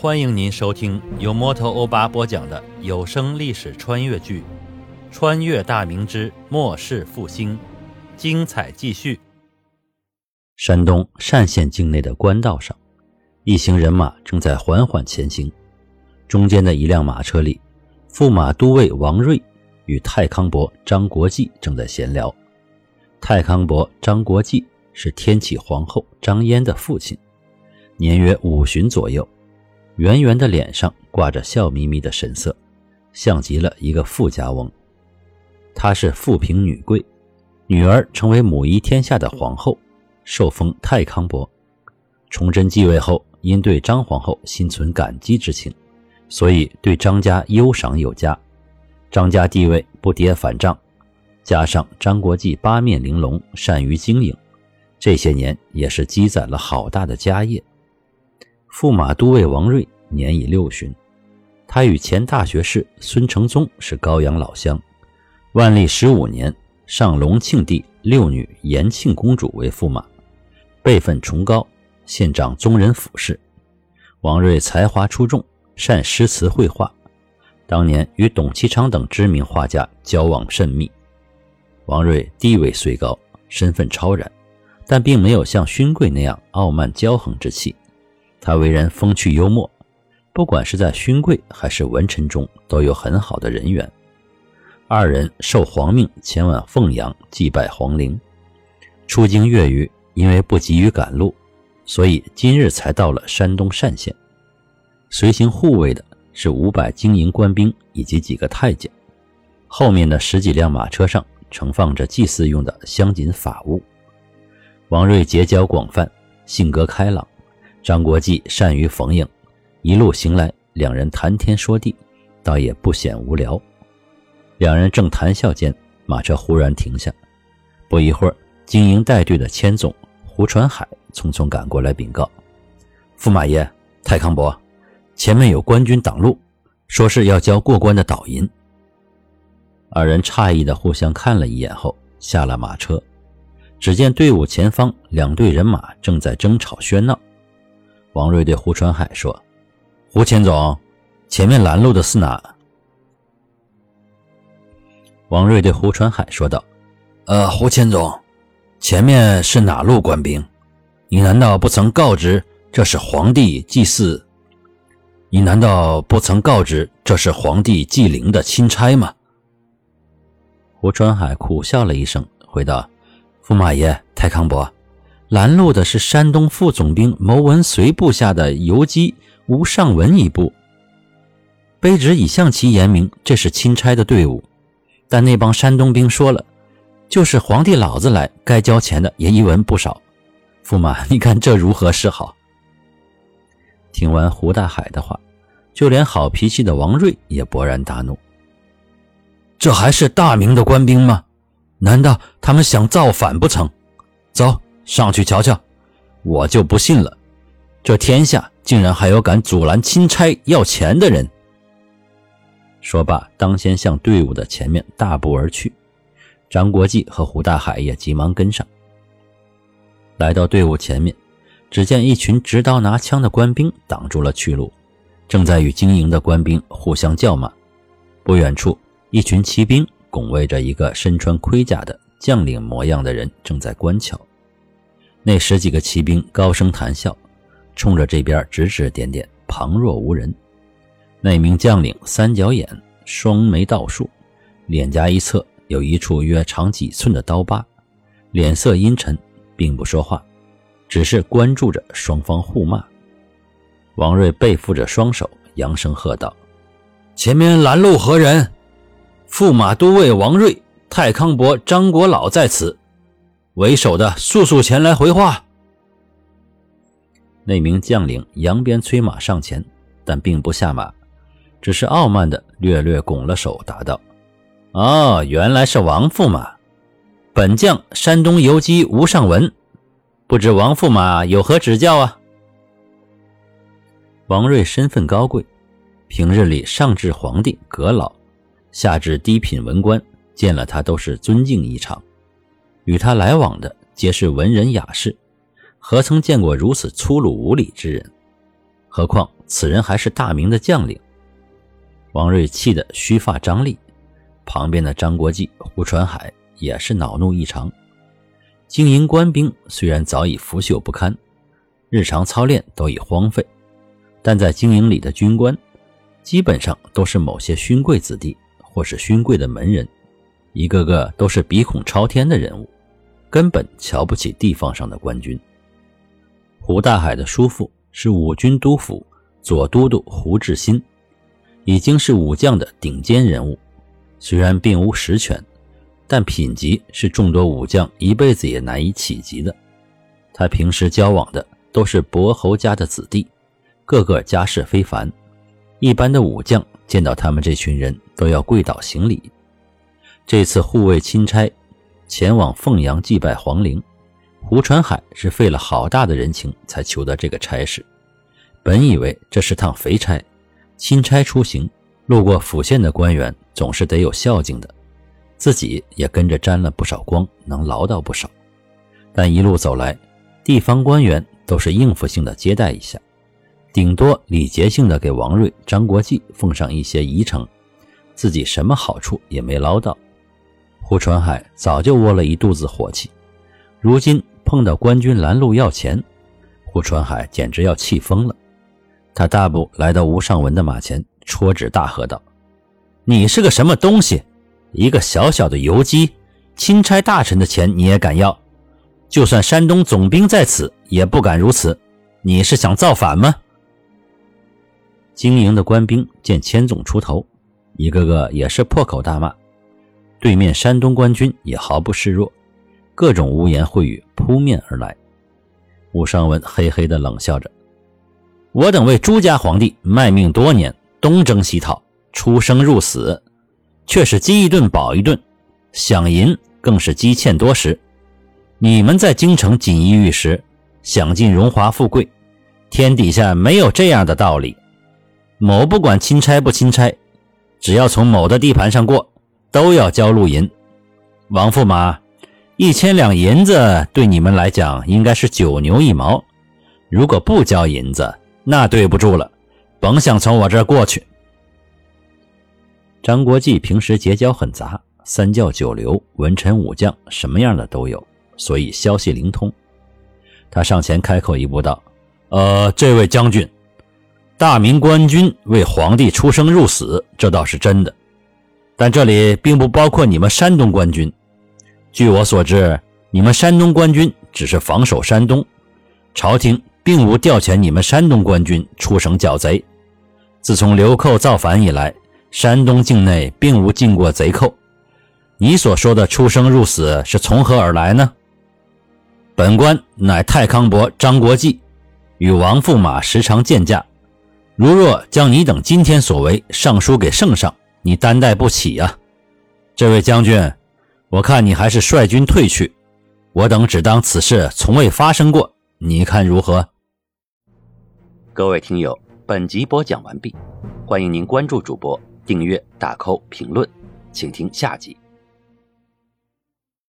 欢迎您收听由摩托欧巴播讲的有声历史穿越剧《穿越大明之末世复兴》，精彩继续。山东单县境内的官道上，一行人马正在缓缓前行。中间的一辆马车里，驸马都尉王睿与太康伯张国际正在闲聊。太康伯张国际是天启皇后张嫣的父亲，年约五旬左右，圆圆的脸上挂着笑眯眯的神色，像极了一个富家翁。她是富平女贵，女儿成为母仪天下的皇后，受封太康伯。崇祯继位后，因对张皇后心存感激之情，所以对张家优赏有加，张家地位不跌反涨。加上张国际八面玲珑，善于经营，这些年也是积攒了好大的家业。驸马都尉王睿年已六旬，他与前大学士孙承宗是高阳老乡。万历十五年，上隆庆帝六女延庆公主为驸马，辈分崇高，现掌宗人府事。王睿才华出众，善诗词绘画，当年与董其昌等知名画家交往甚密。王睿地位虽高，身份超然，但并没有像勋贵那样傲慢骄横之气。他为人风趣幽默，不管是在勋贵还是文臣中，都有很好的人缘。二人受皇命前往凤阳祭拜皇陵，出京月余，因为不急于赶路，所以今日才到了山东单县。随行护卫的是五百精营官兵以及几个太监，后面的十几辆马车上。盛放着祭祀用的香锦法物。王睿结交广泛，性格开朗；张国际善于逢迎，一路行来，两人谈天说地，倒也不显无聊。两人正谈笑间，马车忽然停下。不一会儿，经营带队的千总胡传海匆匆赶过来禀告：“驸马爷，太康伯，前面有官军挡路，说是要交过关的岛银。”二人诧异的互相看了一眼后，下了马车。只见队伍前方两队人马正在争吵喧闹。王瑞对胡传海说：“胡千总，前面拦路的是哪？”王瑞对胡传海说道：“呃，胡千总，前面是哪路官兵？你难道不曾告知这是皇帝祭祀？你难道不曾告知这是皇帝祭灵的钦差吗？”胡传海苦笑了一声，回道：“驸马爷，太康伯，拦路的是山东副总兵牟文绥部下的游击吴尚文一部。卑职已向其言明，这是钦差的队伍，但那帮山东兵说了，就是皇帝老子来，该交钱的也一文不少。驸马，你看这如何是好？”听完胡大海的话，就连好脾气的王瑞也勃然大怒。这还是大明的官兵吗？难道他们想造反不成？走上去瞧瞧！我就不信了，这天下竟然还有敢阻拦钦差要钱的人。说罢，当先向队伍的前面大步而去。张国际和胡大海也急忙跟上。来到队伍前面，只见一群执刀拿枪的官兵挡住了去路，正在与经营的官兵互相叫骂。不远处。一群骑兵拱卫着一个身穿盔甲的将领模样的人，正在观瞧。那十几个骑兵高声谈笑，冲着这边指指点点，旁若无人。那名将领三角眼，双眉倒竖，脸颊一侧有一处约长几寸的刀疤，脸色阴沉，并不说话，只是关注着双方互骂。王瑞背负着双手，扬声喝道：“前面拦路何人？”驸马都尉王瑞、太康伯张国老在此，为首的速速前来回话。那名将领扬鞭催马上前，但并不下马，只是傲慢的略略拱了手，答道：“哦，原来是王驸马，本将山东游击吴尚文，不知王驸马有何指教啊？”王瑞身份高贵，平日里上至皇帝阁老。下至低品文官，见了他都是尊敬异常，与他来往的皆是文人雅士，何曾见过如此粗鲁无礼之人？何况此人还是大明的将领。王睿气得须发张立，旁边的张国际、胡传海也是恼怒异常。经营官兵虽然早已腐朽不堪，日常操练都已荒废，但在经营里的军官，基本上都是某些勋贵子弟或是勋贵的门人，一个个都是鼻孔朝天的人物，根本瞧不起地方上的官军。胡大海的叔父是五军都府左都督胡志新，已经是武将的顶尖人物，虽然并无实权。但品级是众多武将一辈子也难以企及的。他平时交往的都是伯侯家的子弟，个个家世非凡。一般的武将见到他们这群人都要跪倒行礼。这次护卫钦差前往凤阳祭拜皇陵，胡传海是费了好大的人情才求得这个差事。本以为这是趟肥差，钦差出行路过府县的官员总是得有孝敬的。自己也跟着沾了不少光，能捞到不少。但一路走来，地方官员都是应付性的接待一下，顶多礼节性的给王瑞、张国际奉上一些仪程，自己什么好处也没捞到。胡传海早就窝了一肚子火气，如今碰到官军拦路要钱，胡传海简直要气疯了。他大步来到吴尚文的马前，戳指大喝道：“你是个什么东西？”一个小小的游击，钦差大臣的钱你也敢要？就算山东总兵在此，也不敢如此。你是想造反吗？经营的官兵见千总出头，一个个也是破口大骂。对面山东官军也毫不示弱，各种污言秽语扑面而来。武尚文嘿嘿地冷笑着：“我等为朱家皇帝卖命多年，东征西讨，出生入死。”却是饥一顿饱一顿，想赢更是积欠多时。你们在京城锦衣玉食，享尽荣华富贵，天底下没有这样的道理。某不管钦差不钦差，只要从某的地盘上过，都要交路银。王驸马，一千两银子对你们来讲应该是九牛一毛。如果不交银子，那对不住了，甭想从我这儿过去。张国际平时结交很杂，三教九流、文臣武将，什么样的都有，所以消息灵通。他上前开口一步道：“呃，这位将军，大明官军为皇帝出生入死，这倒是真的，但这里并不包括你们山东官军。据我所知，你们山东官军只是防守山东，朝廷并无调遣你们山东官军出省剿贼。自从流寇造反以来。”山东境内并无进过贼寇，你所说的出生入死是从何而来呢？本官乃太康伯张国际，与王驸马时常见驾。如若将你等今天所为上书给圣上，你担待不起呀！这位将军，我看你还是率军退去，我等只当此事从未发生过，你看如何？各位听友，本集播讲完毕，欢迎您关注主播。订阅、打扣、评论，请听下集。